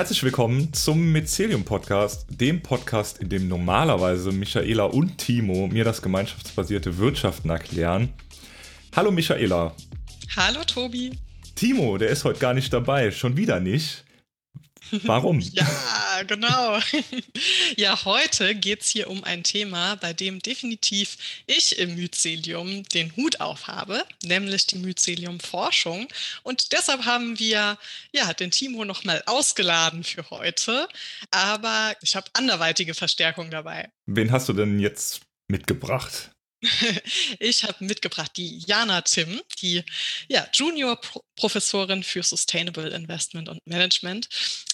Herzlich willkommen zum Mycelium Podcast, dem Podcast, in dem normalerweise Michaela und Timo mir das gemeinschaftsbasierte Wirtschaften erklären. Hallo Michaela. Hallo Tobi. Timo, der ist heute gar nicht dabei, schon wieder nicht. Warum? ja, genau. ja, heute geht es hier um ein Thema, bei dem definitiv ich im Mycelium den Hut aufhabe, nämlich die Mycelium-Forschung. Und deshalb haben wir ja, den Timo nochmal ausgeladen für heute. Aber ich habe anderweitige Verstärkung dabei. Wen hast du denn jetzt mitgebracht? Ich habe mitgebracht die Jana Tim, die ja, Junior-Professorin für Sustainable Investment und Management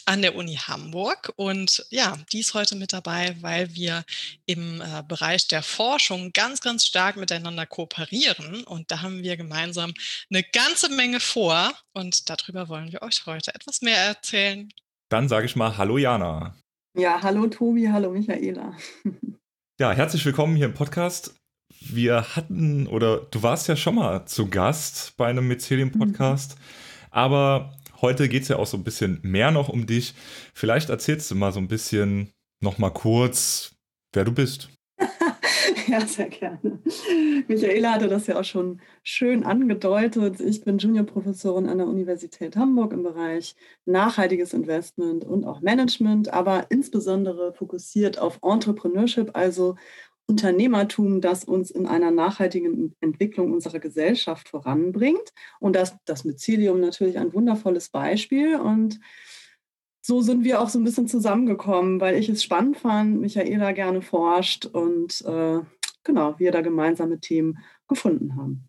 an der Uni Hamburg. Und ja, die ist heute mit dabei, weil wir im äh, Bereich der Forschung ganz, ganz stark miteinander kooperieren. Und da haben wir gemeinsam eine ganze Menge vor. Und darüber wollen wir euch heute etwas mehr erzählen. Dann sage ich mal Hallo Jana. Ja, hallo Tobi, hallo Michaela. Ja, herzlich willkommen hier im Podcast wir hatten, oder du warst ja schon mal zu Gast bei einem Mycelium-Podcast, mhm. aber heute geht es ja auch so ein bisschen mehr noch um dich. Vielleicht erzählst du mal so ein bisschen noch mal kurz, wer du bist. ja, sehr gerne. Michaela hatte das ja auch schon schön angedeutet. Ich bin Juniorprofessorin an der Universität Hamburg im Bereich nachhaltiges Investment und auch Management, aber insbesondere fokussiert auf Entrepreneurship, also Unternehmertum, das uns in einer nachhaltigen Entwicklung unserer Gesellschaft voranbringt. Und das, das Mycelium natürlich ein wundervolles Beispiel. Und so sind wir auch so ein bisschen zusammengekommen, weil ich es spannend fand, Michaela gerne forscht und äh, genau, wir da gemeinsame Themen gefunden haben.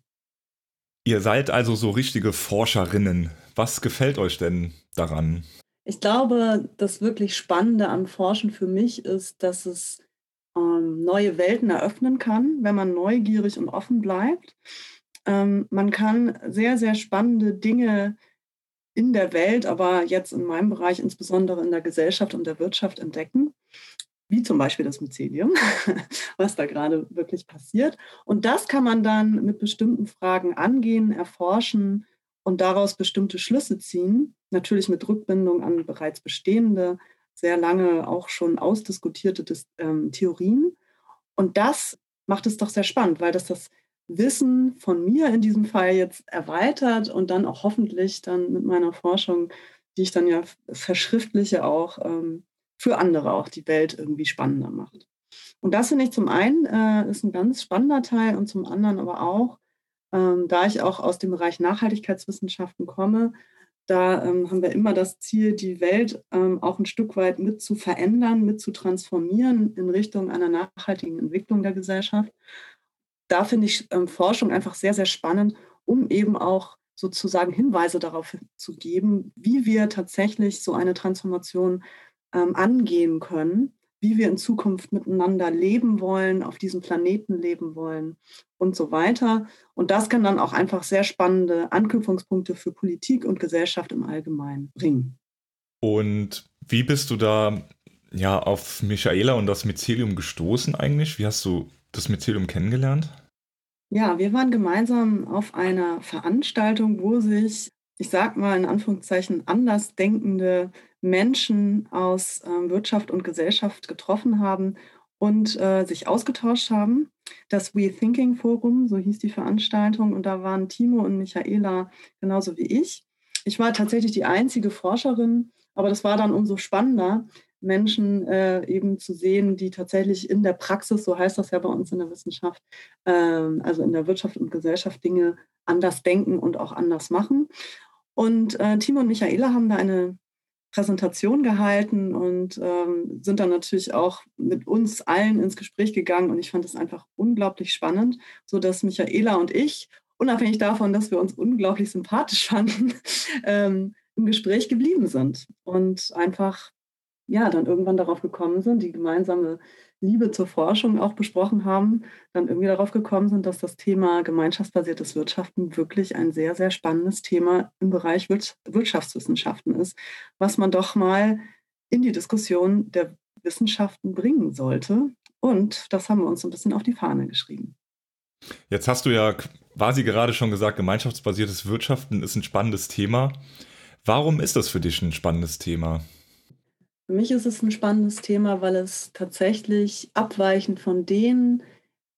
Ihr seid also so richtige Forscherinnen. Was gefällt euch denn daran? Ich glaube, das wirklich Spannende am Forschen für mich ist, dass es ähm, neue Welten eröffnen kann, wenn man neugierig und offen bleibt. Ähm, man kann sehr, sehr spannende Dinge in der Welt, aber jetzt in meinem Bereich insbesondere in der Gesellschaft und der Wirtschaft entdecken, wie zum Beispiel das Mycelium, was da gerade wirklich passiert. Und das kann man dann mit bestimmten Fragen angehen, erforschen und daraus bestimmte Schlüsse ziehen, natürlich mit Rückbindung an bereits bestehende sehr lange auch schon ausdiskutierte ähm, Theorien. Und das macht es doch sehr spannend, weil das das Wissen von mir in diesem Fall jetzt erweitert und dann auch hoffentlich dann mit meiner Forschung, die ich dann ja verschriftliche, auch ähm, für andere auch die Welt irgendwie spannender macht. Und das finde ich zum einen äh, ist ein ganz spannender Teil und zum anderen aber auch, ähm, da ich auch aus dem Bereich Nachhaltigkeitswissenschaften komme, da ähm, haben wir immer das Ziel, die Welt ähm, auch ein Stück weit mit zu verändern, mit zu transformieren in Richtung einer nachhaltigen Entwicklung der Gesellschaft. Da finde ich ähm, Forschung einfach sehr, sehr spannend, um eben auch sozusagen Hinweise darauf zu geben, wie wir tatsächlich so eine Transformation ähm, angehen können wie wir in Zukunft miteinander leben wollen, auf diesem Planeten leben wollen und so weiter. Und das kann dann auch einfach sehr spannende Anknüpfungspunkte für Politik und Gesellschaft im Allgemeinen bringen. Und wie bist du da ja auf Michaela und das Mycelium gestoßen eigentlich? Wie hast du das Mycelium kennengelernt? Ja, wir waren gemeinsam auf einer Veranstaltung, wo sich, ich sag mal in Anführungszeichen, andersdenkende Menschen aus äh, Wirtschaft und Gesellschaft getroffen haben und äh, sich ausgetauscht haben. Das We Thinking Forum, so hieß die Veranstaltung, und da waren Timo und Michaela genauso wie ich. Ich war tatsächlich die einzige Forscherin, aber das war dann umso spannender, Menschen äh, eben zu sehen, die tatsächlich in der Praxis, so heißt das ja bei uns in der Wissenschaft, äh, also in der Wirtschaft und Gesellschaft Dinge anders denken und auch anders machen. Und äh, Timo und Michaela haben da eine Präsentation gehalten und ähm, sind dann natürlich auch mit uns allen ins Gespräch gegangen. Und ich fand es einfach unglaublich spannend, sodass Michaela und ich, unabhängig davon, dass wir uns unglaublich sympathisch fanden, ähm, im Gespräch geblieben sind und einfach ja dann irgendwann darauf gekommen sind, die gemeinsame Liebe zur Forschung auch besprochen haben, dann irgendwie darauf gekommen sind, dass das Thema gemeinschaftsbasiertes Wirtschaften wirklich ein sehr, sehr spannendes Thema im Bereich Wirtschaftswissenschaften ist, was man doch mal in die Diskussion der Wissenschaften bringen sollte. Und das haben wir uns ein bisschen auf die Fahne geschrieben. Jetzt hast du ja quasi gerade schon gesagt, gemeinschaftsbasiertes Wirtschaften ist ein spannendes Thema. Warum ist das für dich ein spannendes Thema? Für mich ist es ein spannendes Thema, weil es tatsächlich abweichend von den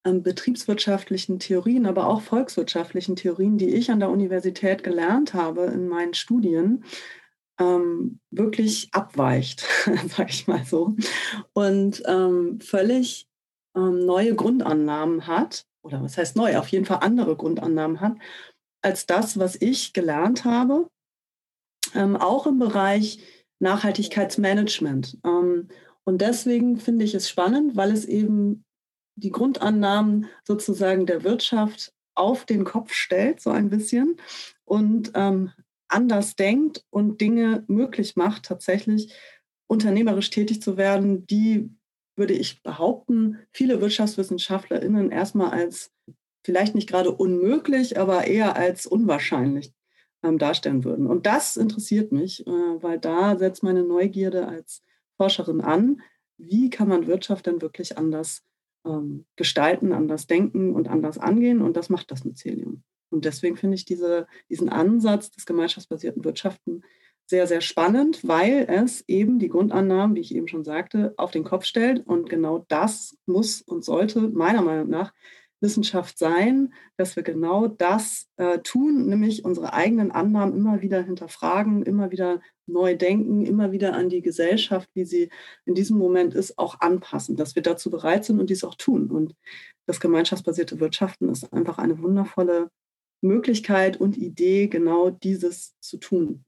ähm, betriebswirtschaftlichen Theorien, aber auch volkswirtschaftlichen Theorien, die ich an der Universität gelernt habe in meinen Studien, ähm, wirklich abweicht, sage ich mal so, und ähm, völlig ähm, neue Grundannahmen hat, oder was heißt neu, auf jeden Fall andere Grundannahmen hat, als das, was ich gelernt habe, ähm, auch im Bereich Nachhaltigkeitsmanagement. Ähm, und deswegen finde ich es spannend, weil es eben die Grundannahmen sozusagen der Wirtschaft auf den Kopf stellt, so ein bisschen, und ähm, anders denkt und Dinge möglich macht, tatsächlich unternehmerisch tätig zu werden, die, würde ich behaupten, viele WirtschaftswissenschaftlerInnen erstmal als vielleicht nicht gerade unmöglich, aber eher als unwahrscheinlich ähm, darstellen würden. Und das interessiert mich, äh, weil da setzt meine Neugierde als Forscherin an. Wie kann man Wirtschaft denn wirklich anders ähm, gestalten, anders denken und anders angehen? Und das macht das Mycelium. Und deswegen finde ich diese, diesen Ansatz des gemeinschaftsbasierten Wirtschaften sehr, sehr spannend, weil es eben die Grundannahmen, wie ich eben schon sagte, auf den Kopf stellt. Und genau das muss und sollte meiner Meinung nach Wissenschaft sein, dass wir genau das äh, tun, nämlich unsere eigenen Annahmen immer wieder hinterfragen, immer wieder neu denken, immer wieder an die Gesellschaft, wie sie in diesem Moment ist, auch anpassen, dass wir dazu bereit sind und dies auch tun. Und das gemeinschaftsbasierte Wirtschaften ist einfach eine wundervolle Möglichkeit und Idee, genau dieses zu tun.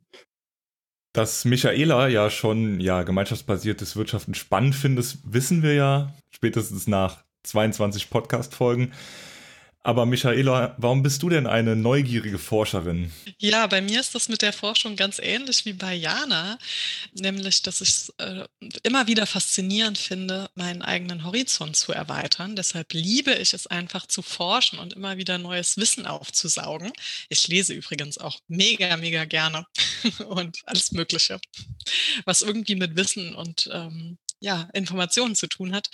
Dass Michaela ja schon ja gemeinschaftsbasiertes Wirtschaften spannend findet, wissen wir ja spätestens nach 22 Podcast-Folgen. Aber Michaela, warum bist du denn eine neugierige Forscherin? Ja, bei mir ist das mit der Forschung ganz ähnlich wie bei Jana, nämlich, dass ich es äh, immer wieder faszinierend finde, meinen eigenen Horizont zu erweitern. Deshalb liebe ich es einfach zu forschen und immer wieder neues Wissen aufzusaugen. Ich lese übrigens auch mega, mega gerne und alles Mögliche, was irgendwie mit Wissen und ähm, ja, Informationen zu tun hat.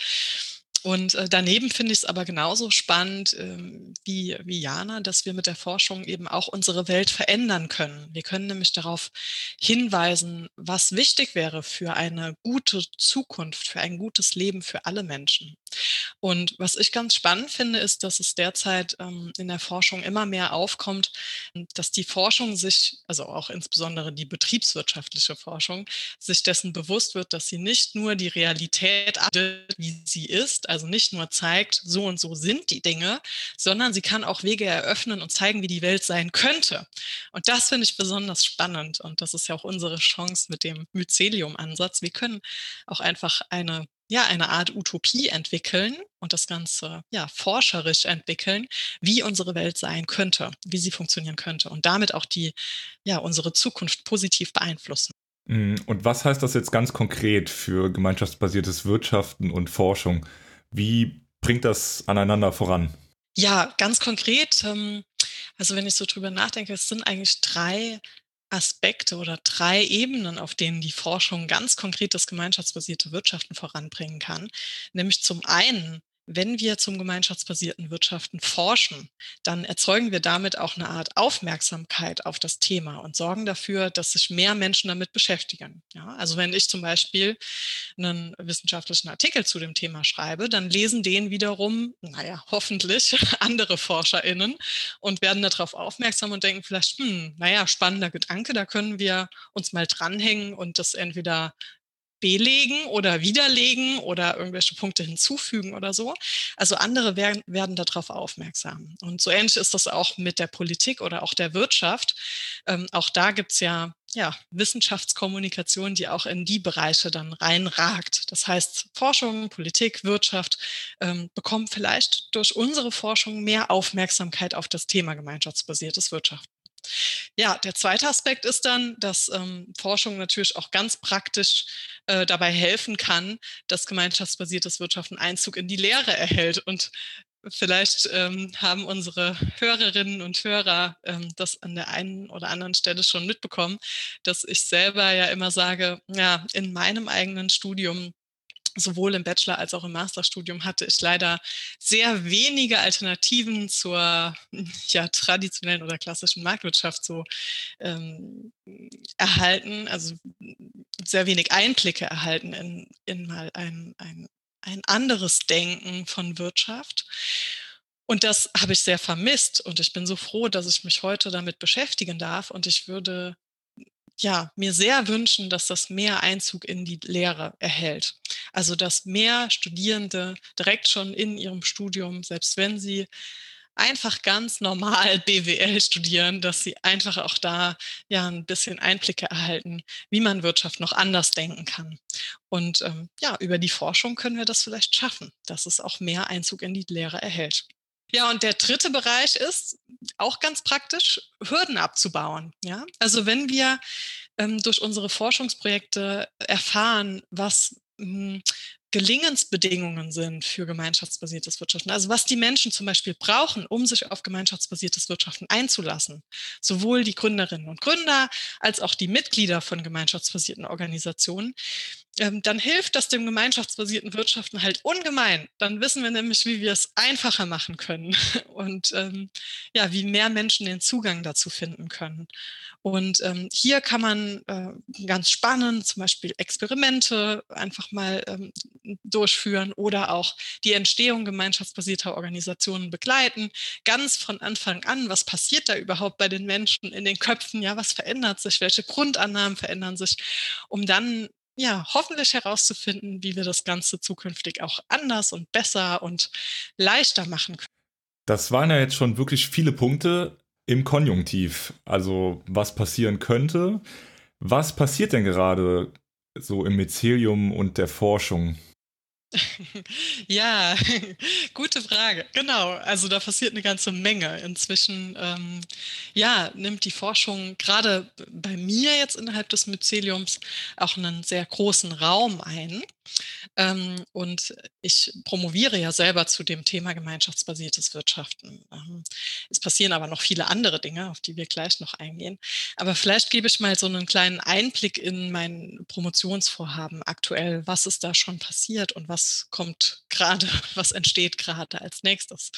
Und äh, daneben finde ich es aber genauso spannend ähm, wie, wie Jana, dass wir mit der Forschung eben auch unsere Welt verändern können. Wir können nämlich darauf hinweisen, was wichtig wäre für eine gute Zukunft, für ein gutes Leben für alle Menschen. Und was ich ganz spannend finde, ist, dass es derzeit ähm, in der Forschung immer mehr aufkommt, dass die Forschung sich, also auch insbesondere die betriebswirtschaftliche Forschung, sich dessen bewusst wird, dass sie nicht nur die Realität, wie sie ist, also nicht nur zeigt, so und so sind die Dinge, sondern sie kann auch Wege eröffnen und zeigen, wie die Welt sein könnte. Und das finde ich besonders spannend. Und das ist ja auch unsere Chance mit dem Mycelium-Ansatz. Wir können auch einfach eine ja, eine Art Utopie entwickeln und das Ganze ja, forscherisch entwickeln, wie unsere Welt sein könnte, wie sie funktionieren könnte und damit auch die, ja, unsere Zukunft positiv beeinflussen. Mm, und was heißt das jetzt ganz konkret für gemeinschaftsbasiertes Wirtschaften und Forschung? Wie bringt das aneinander voran? Ja, ganz konkret. Ähm, also wenn ich so drüber nachdenke, es sind eigentlich drei Aspekte oder drei Ebenen, auf denen die Forschung ganz konkret das gemeinschaftsbasierte Wirtschaften voranbringen kann. Nämlich zum einen wenn wir zum gemeinschaftsbasierten Wirtschaften forschen, dann erzeugen wir damit auch eine Art Aufmerksamkeit auf das Thema und sorgen dafür, dass sich mehr Menschen damit beschäftigen. Ja, also wenn ich zum Beispiel einen wissenschaftlichen Artikel zu dem Thema schreibe, dann lesen den wiederum, naja, hoffentlich andere ForscherInnen und werden darauf aufmerksam und denken vielleicht, hm, naja, spannender Gedanke, da können wir uns mal dranhängen und das entweder belegen oder widerlegen oder irgendwelche Punkte hinzufügen oder so. Also andere werden, werden darauf aufmerksam. Und so ähnlich ist das auch mit der Politik oder auch der Wirtschaft. Ähm, auch da gibt's ja ja, Wissenschaftskommunikation, die auch in die Bereiche dann reinragt. Das heißt, Forschung, Politik, Wirtschaft ähm, bekommen vielleicht durch unsere Forschung mehr Aufmerksamkeit auf das Thema gemeinschaftsbasiertes Wirtschaften. Ja, der zweite Aspekt ist dann, dass ähm, Forschung natürlich auch ganz praktisch äh, dabei helfen kann, dass gemeinschaftsbasiertes Wirtschaften Einzug in die Lehre erhält. Und vielleicht ähm, haben unsere Hörerinnen und Hörer ähm, das an der einen oder anderen Stelle schon mitbekommen, dass ich selber ja immer sage, ja, in meinem eigenen Studium sowohl im Bachelor als auch im Masterstudium hatte ich leider sehr wenige Alternativen zur ja, traditionellen oder klassischen Marktwirtschaft so ähm, erhalten, also sehr wenig Einblicke erhalten in, in mal ein, ein, ein anderes Denken von Wirtschaft. Und das habe ich sehr vermisst. Und ich bin so froh, dass ich mich heute damit beschäftigen darf. Und ich würde ja, mir sehr wünschen, dass das mehr Einzug in die Lehre erhält. Also, dass mehr Studierende direkt schon in ihrem Studium, selbst wenn sie einfach ganz normal BWL studieren, dass sie einfach auch da ja ein bisschen Einblicke erhalten, wie man Wirtschaft noch anders denken kann. Und ähm, ja, über die Forschung können wir das vielleicht schaffen, dass es auch mehr Einzug in die Lehre erhält. Ja, und der dritte Bereich ist auch ganz praktisch, Hürden abzubauen. Ja, also wenn wir ähm, durch unsere Forschungsprojekte erfahren, was hm, Gelingensbedingungen sind für gemeinschaftsbasiertes Wirtschaften. Also was die Menschen zum Beispiel brauchen, um sich auf gemeinschaftsbasiertes Wirtschaften einzulassen. Sowohl die Gründerinnen und Gründer als auch die Mitglieder von gemeinschaftsbasierten Organisationen. Ähm, dann hilft das dem gemeinschaftsbasierten Wirtschaften halt ungemein. Dann wissen wir nämlich, wie wir es einfacher machen können und ähm, ja, wie mehr Menschen den Zugang dazu finden können. Und ähm, hier kann man äh, ganz spannend zum Beispiel Experimente einfach mal ähm, durchführen oder auch die Entstehung gemeinschaftsbasierter Organisationen begleiten. Ganz von Anfang an, was passiert da überhaupt bei den Menschen in den Köpfen? Ja, was verändert sich? Welche Grundannahmen verändern sich? Um dann ja, hoffentlich herauszufinden, wie wir das Ganze zukünftig auch anders und besser und leichter machen können. Das waren ja jetzt schon wirklich viele Punkte im Konjunktiv. Also was passieren könnte. Was passiert denn gerade so im Mycelium und der Forschung? Ja, gute Frage. Genau, also da passiert eine ganze Menge. Inzwischen, ähm, ja, nimmt die Forschung gerade bei mir jetzt innerhalb des Myceliums auch einen sehr großen Raum ein. Ähm, und ich promoviere ja selber zu dem Thema gemeinschaftsbasiertes Wirtschaften. Ähm, es passieren aber noch viele andere Dinge, auf die wir gleich noch eingehen. Aber vielleicht gebe ich mal so einen kleinen Einblick in mein Promotionsvorhaben aktuell. Was ist da schon passiert und was kommt gerade, was entsteht gerade als nächstes?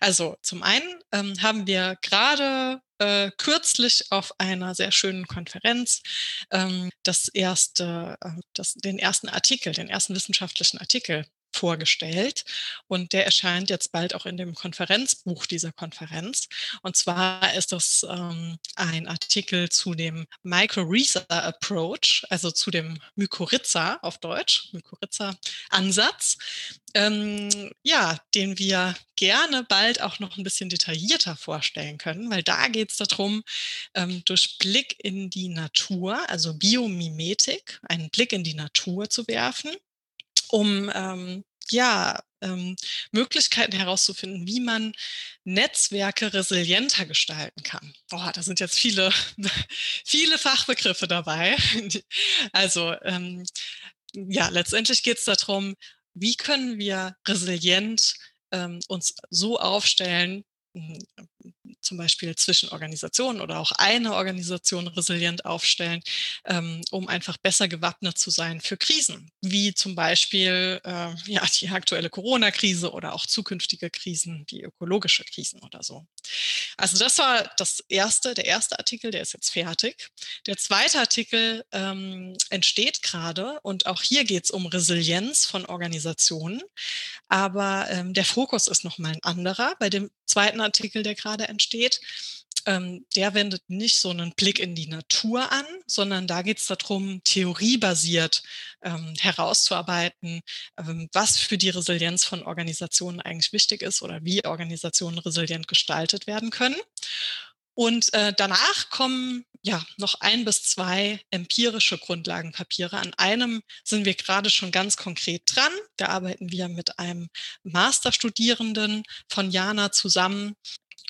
Also zum einen ähm, haben wir gerade äh, kürzlich auf einer sehr schönen Konferenz ähm, das erste, äh, das, den ersten Artikel, den ersten wissenschaftlichen Artikel vorgestellt und der erscheint jetzt bald auch in dem Konferenzbuch dieser Konferenz. Und zwar ist das ähm, ein Artikel zu dem Mycorrhiza Approach, also zu dem Mykorrhiza auf Deutsch, Mykorrhiza-Ansatz, ähm, ja, den wir gerne bald auch noch ein bisschen detaillierter vorstellen können, weil da geht es darum, ähm, durch Blick in die Natur, also Biomimetik, einen Blick in die Natur zu werfen um ähm, ja, ähm, Möglichkeiten herauszufinden, wie man Netzwerke resilienter gestalten kann. Oh, da sind jetzt viele, viele Fachbegriffe dabei. Also ähm, ja, letztendlich geht es darum, wie können wir resilient ähm, uns so aufstellen, hm, zum Beispiel zwischen Organisationen oder auch eine Organisation resilient aufstellen, ähm, um einfach besser gewappnet zu sein für Krisen, wie zum Beispiel äh, ja, die aktuelle Corona-Krise oder auch zukünftige Krisen, wie ökologische Krisen oder so. Also das war das erste, der erste Artikel, der ist jetzt fertig. Der zweite Artikel ähm, entsteht gerade und auch hier geht es um Resilienz von Organisationen, aber ähm, der Fokus ist nochmal ein anderer. Bei dem zweiten Artikel, der gerade entsteht, ähm, der wendet nicht so einen Blick in die Natur an, sondern da geht es darum, theoriebasiert ähm, herauszuarbeiten, ähm, was für die Resilienz von Organisationen eigentlich wichtig ist oder wie Organisationen resilient gestaltet werden können. Und äh, danach kommen ja noch ein bis zwei empirische Grundlagenpapiere. An einem sind wir gerade schon ganz konkret dran. Da arbeiten wir mit einem Masterstudierenden von Jana zusammen,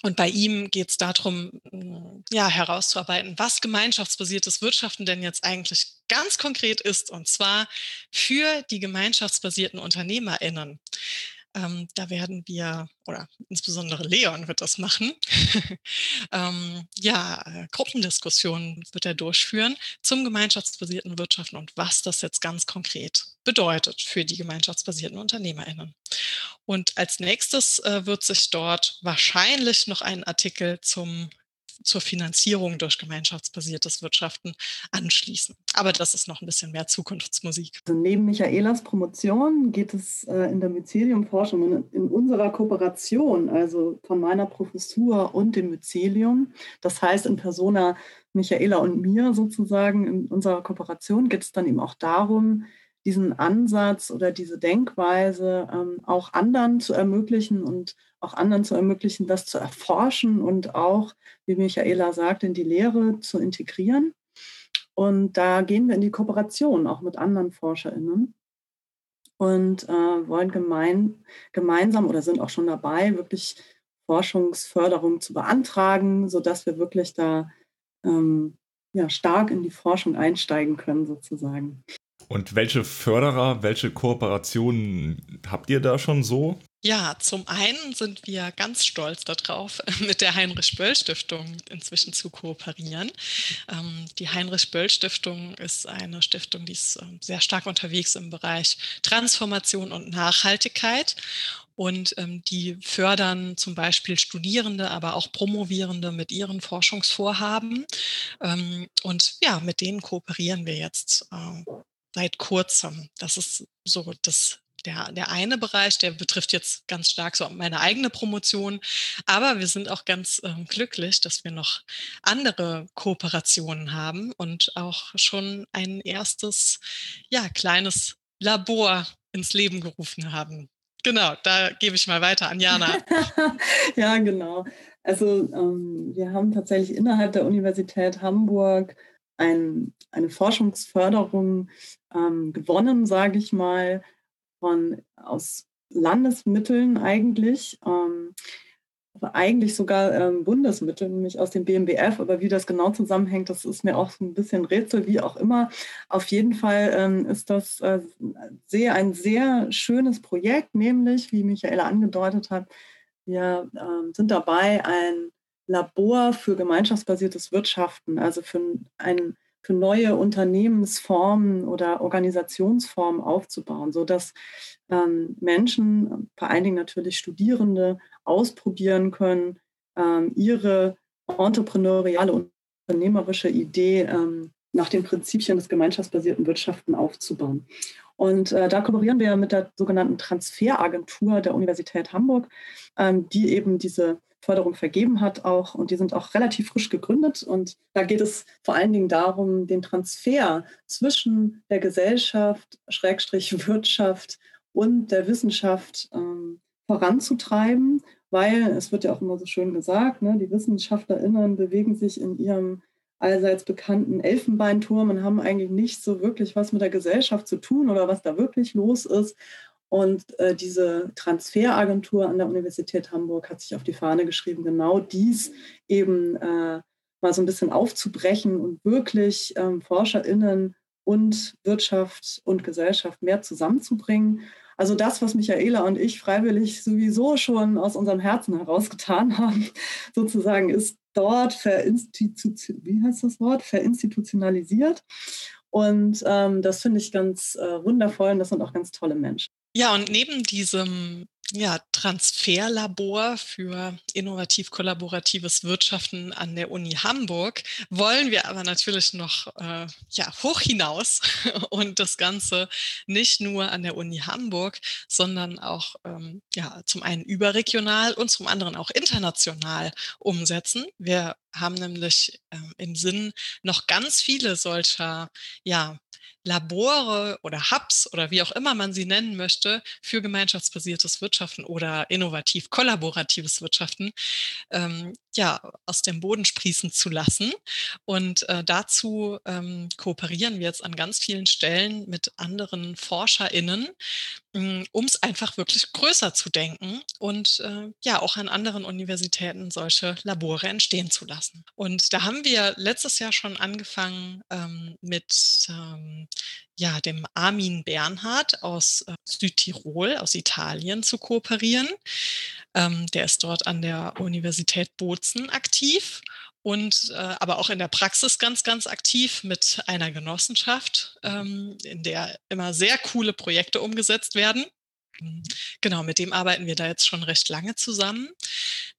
und bei ihm geht es darum, mm, ja, herauszuarbeiten, was gemeinschaftsbasiertes Wirtschaften denn jetzt eigentlich ganz konkret ist, und zwar für die gemeinschaftsbasierten UnternehmerInnen. Ähm, da werden wir, oder insbesondere Leon wird das machen, ähm, ja, äh, Gruppendiskussionen wird er durchführen zum gemeinschaftsbasierten Wirtschaften und was das jetzt ganz konkret bedeutet für die gemeinschaftsbasierten UnternehmerInnen. Und als nächstes äh, wird sich dort wahrscheinlich noch ein Artikel zum zur Finanzierung durch gemeinschaftsbasiertes Wirtschaften anschließen. Aber das ist noch ein bisschen mehr Zukunftsmusik. Also neben Michaelas Promotion geht es äh, in der Mycelium-Forschung in, in, unserer Kooperation, also von meiner Professur und dem Mycelium, das heißt in Persona Michaela und mir sozusagen, in unserer Kooperation geht es dann eben auch darum, diesen Ansatz oder diese Denkweise ähm, auch anderen zu ermöglichen und auch anderen zu ermöglichen, das zu erforschen und auch, wie Michaela sagt, in die Lehre zu integrieren. Und da gehen wir in die Kooperation auch mit anderen ForscherInnen und äh, wollen gemein, gemeinsam oder sind auch schon dabei, wirklich Forschungsförderung zu beantragen, sodass wir wirklich da ähm, ja, stark in die Forschung einsteigen können, sozusagen. Und welche Förderer, welche Kooperationen habt ihr da schon so? Ja, zum einen sind wir ganz stolz darauf, mit der Heinrich-Böll-Stiftung inzwischen zu kooperieren. Ähm, die Heinrich-Böll-Stiftung ist eine Stiftung, die ist ähm, sehr stark unterwegs im Bereich Transformation und Nachhaltigkeit. Und ähm, die fördern zum Beispiel Studierende, aber auch Promovierende mit ihren Forschungsvorhaben. und ja, mit denen kooperieren wir jetzt äh, seit kurzem. Das ist so das der, der eine Bereich, der betrifft jetzt ganz stark so meine eigene Promotion. Aber wir sind auch ganz äh, glücklich, dass wir noch andere Kooperationen haben und auch schon ein erstes, ja, kleines Labor ins Leben gerufen haben. Genau, da gebe ich mal weiter an Jana. ja, genau. Also ähm, wir haben tatsächlich innerhalb der Universität Hamburg ein, eine Forschungsförderung ähm, gewonnen, sage ich mal, von aus Landesmitteln eigentlich. Ähm, eigentlich sogar ähm, Bundesmittel, nämlich aus dem BMBF. Aber wie das genau zusammenhängt, das ist mir auch ein bisschen Rätsel, wie auch immer. Auf jeden Fall ähm, ist das äh, sehr, ein sehr schönes Projekt, nämlich, wie Michaela angedeutet hat, wir ähm, sind dabei, ein Labor für gemeinschaftsbasiertes Wirtschaften, also für ein für neue Unternehmensformen oder Organisationsformen aufzubauen, sodass ähm, Menschen, vor allen Dingen natürlich Studierende, ausprobieren können, ähm, ihre entrepreneuriale, unternehmerische Idee ähm, nach den Prinzipien des gemeinschaftsbasierten Wirtschaften aufzubauen. Und äh, da kooperieren wir mit der sogenannten Transferagentur der Universität Hamburg, ähm, die eben diese Förderung vergeben hat auch. Und die sind auch relativ frisch gegründet. Und da geht es vor allen Dingen darum, den Transfer zwischen der Gesellschaft, Schrägstrich Wirtschaft und der Wissenschaft ähm, voranzutreiben, weil es wird ja auch immer so schön gesagt, ne, die WissenschaftlerInnen bewegen sich in ihrem allseits bekannten Elfenbeinturm und haben eigentlich nicht so wirklich was mit der Gesellschaft zu tun oder was da wirklich los ist. Und äh, diese Transferagentur an der Universität Hamburg hat sich auf die Fahne geschrieben, genau dies eben äh, mal so ein bisschen aufzubrechen und wirklich ähm, ForscherInnen und Wirtschaft und Gesellschaft mehr zusammenzubringen. Also das, was Michaela und ich freiwillig sowieso schon aus unserem Herzen heraus getan haben, sozusagen, ist dort wie heißt das Wort? verinstitutionalisiert. Und ähm, das finde ich ganz äh, wundervoll und das sind auch ganz tolle Menschen. Ja, und neben diesem ja, Transferlabor für innovativ-kollaboratives Wirtschaften an der Uni Hamburg wollen wir aber natürlich noch äh, ja, hoch hinaus und das Ganze nicht nur an der Uni Hamburg, sondern auch ähm, ja, zum einen überregional und zum anderen auch international umsetzen. Wir haben nämlich ähm, im Sinn, noch ganz viele solcher ja, Labore oder Hubs oder wie auch immer man sie nennen möchte für gemeinschaftsbasiertes Wirtschaften oder innovativ kollaboratives Wirtschaften ähm, ja aus dem Boden sprießen zu lassen. Und äh, dazu ähm, kooperieren wir jetzt an ganz vielen Stellen mit anderen ForscherInnen, um es einfach wirklich größer zu denken und äh, ja auch an anderen Universitäten solche Labore entstehen zu lassen. Und da haben wir letztes Jahr schon angefangen ähm, mit ähm, ja, dem Armin Bernhard aus äh, Südtirol, aus Italien zu kooperieren. Ähm, der ist dort an der Universität Bozen aktiv und äh, aber auch in der Praxis ganz, ganz aktiv mit einer Genossenschaft, ähm, in der immer sehr coole Projekte umgesetzt werden. Genau, mit dem arbeiten wir da jetzt schon recht lange zusammen.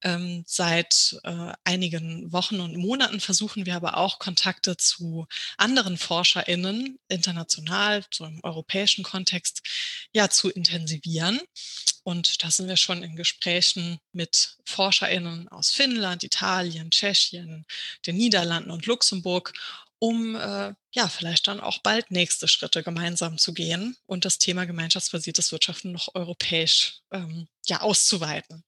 Ähm, seit äh, einigen Wochen und Monaten versuchen wir aber auch Kontakte zu anderen ForscherInnen international, so im europäischen Kontext, ja, zu intensivieren. Und da sind wir schon in Gesprächen mit ForscherInnen aus Finnland, Italien, Tschechien, den Niederlanden und Luxemburg, um äh, ja vielleicht dann auch bald nächste Schritte gemeinsam zu gehen und das Thema gemeinschaftsbasiertes Wirtschaften noch europäisch ähm, ja auszuweiten.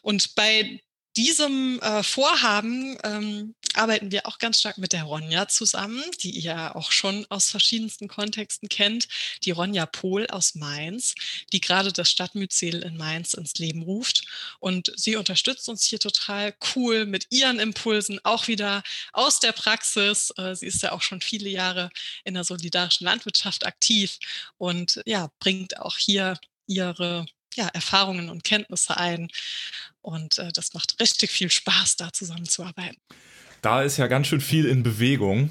Und bei diesem äh, Vorhaben ähm, arbeiten wir auch ganz stark mit der Ronja zusammen, die ihr auch schon aus verschiedensten Kontexten kennt. Die Ronja Pohl aus Mainz, die gerade das Stadtmyzel in Mainz ins Leben ruft. Und sie unterstützt uns hier total cool mit ihren Impulsen, auch wieder aus der Praxis. Äh, sie ist ja auch schon viele Jahre in der solidarischen Landwirtschaft aktiv und ja, bringt auch hier ihre ja, Erfahrungen und Kenntnisse ein. Und äh, das macht richtig viel Spaß, da zusammenzuarbeiten. Da ist ja ganz schön viel in Bewegung.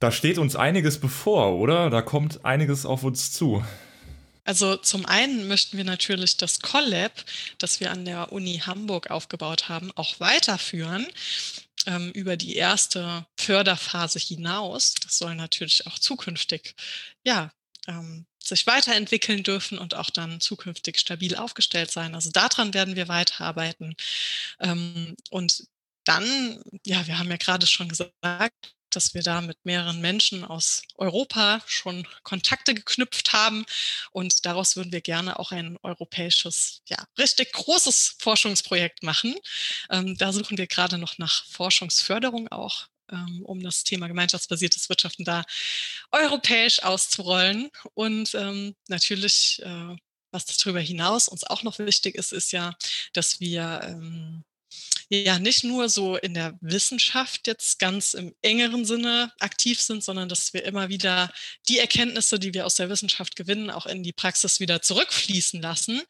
Da steht uns einiges bevor, oder? Da kommt einiges auf uns zu. Also zum einen möchten wir natürlich das Collab, das wir an der Uni Hamburg aufgebaut haben, auch weiterführen ähm, über die erste Förderphase hinaus. Das soll natürlich auch zukünftig ja, ähm, sich weiterentwickeln dürfen und auch dann zukünftig stabil aufgestellt sein. Also daran werden wir weiterarbeiten. Ähm, und dann, ja, wir haben ja gerade schon gesagt, dass wir da mit mehreren Menschen aus Europa schon Kontakte geknüpft haben. Und daraus würden wir gerne auch ein europäisches, ja, richtig großes Forschungsprojekt machen. Ähm, da suchen wir gerade noch nach Forschungsförderung auch ähm, um das Thema gemeinschaftsbasiertes Wirtschaften da europäisch auszurollen. Und ähm, natürlich, äh, was darüber hinaus uns auch noch wichtig ist, ist ja, dass wir ähm, ja nicht nur so in der Wissenschaft jetzt ganz im engeren Sinne aktiv sind, sondern dass wir immer wieder die Erkenntnisse, die wir aus der Wissenschaft gewinnen, auch in die Praxis wieder zurückfließen lassen.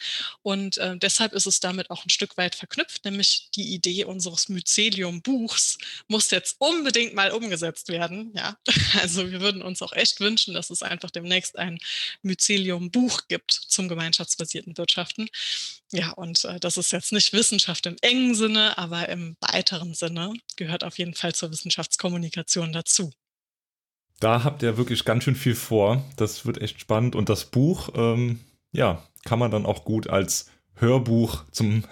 Und äh, deshalb ist es damit auch ein Stück weit verknüpft, nämlich die Idee unseres Mycelium-Buchs muss jetzt unbedingt mal umgesetzt werden. Ja, also wir würden uns auch echt wünschen, dass es einfach demnächst ein Mycelium-Buch gibt zum gemeinschaftsbasierten Wirtschaften. Ja, und äh, das ist jetzt nicht Wissenschaft im engen Sinne, aber im weiteren Sinne gehört auf jeden Fall zur Wissenschaftskommunikation dazu. Da habt ihr wirklich ganz schön viel vor. Das wird echt spannend. Und das Buch, ähm, ja, kann man dann auch gut als Hörbuch zum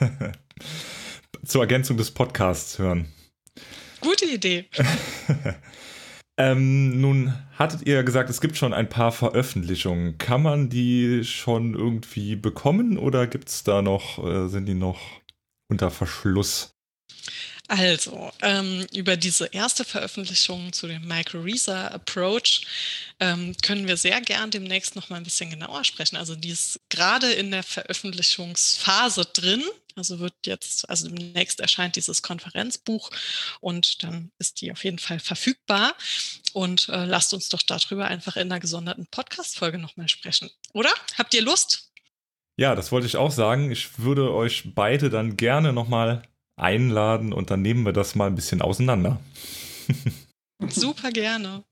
zur Ergänzung des Podcasts hören. Gute Idee. Ähm, nun hattet ihr gesagt, es gibt schon ein paar Veröffentlichungen. Kann man die schon irgendwie bekommen oder gibt es da noch, äh, sind die noch unter Verschluss? Also, ähm, über diese erste Veröffentlichung zu dem MicroResa Approach ähm, können wir sehr gern demnächst noch mal ein bisschen genauer sprechen. Also, die ist gerade in der Veröffentlichungsphase drin. Also wird jetzt, also demnächst erscheint dieses Konferenzbuch und dann ist die auf jeden Fall verfügbar. Und äh, lasst uns doch darüber einfach in einer gesonderten Podcast-Folge nochmal sprechen. Oder? Habt ihr Lust? Ja, das wollte ich auch sagen. Ich würde euch beide dann gerne nochmal einladen und dann nehmen wir das mal ein bisschen auseinander. Super gerne.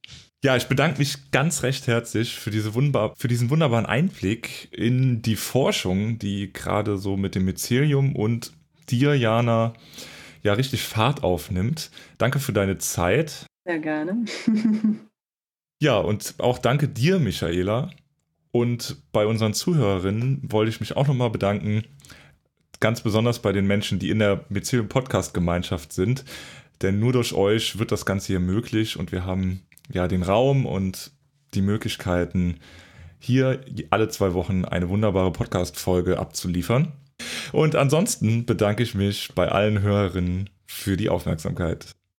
Ja, ich bedanke mich ganz recht herzlich für, diese wunderbar, für diesen wunderbaren Einblick in die Forschung, die gerade so mit dem Mycelium und dir, Jana, ja richtig Fahrt aufnimmt. Danke für deine Zeit. Sehr gerne. ja, und auch danke dir, Michaela. Und bei unseren Zuhörerinnen wollte ich mich auch nochmal bedanken, ganz besonders bei den Menschen, die in der Mycelium Podcast Gemeinschaft sind. Denn nur durch euch wird das Ganze hier möglich und wir haben ja den Raum und die Möglichkeiten, hier alle zwei Wochen eine wunderbare Podcast-Folge abzuliefern. Und ansonsten bedanke ich mich bei allen Hörerinnen für die Aufmerksamkeit.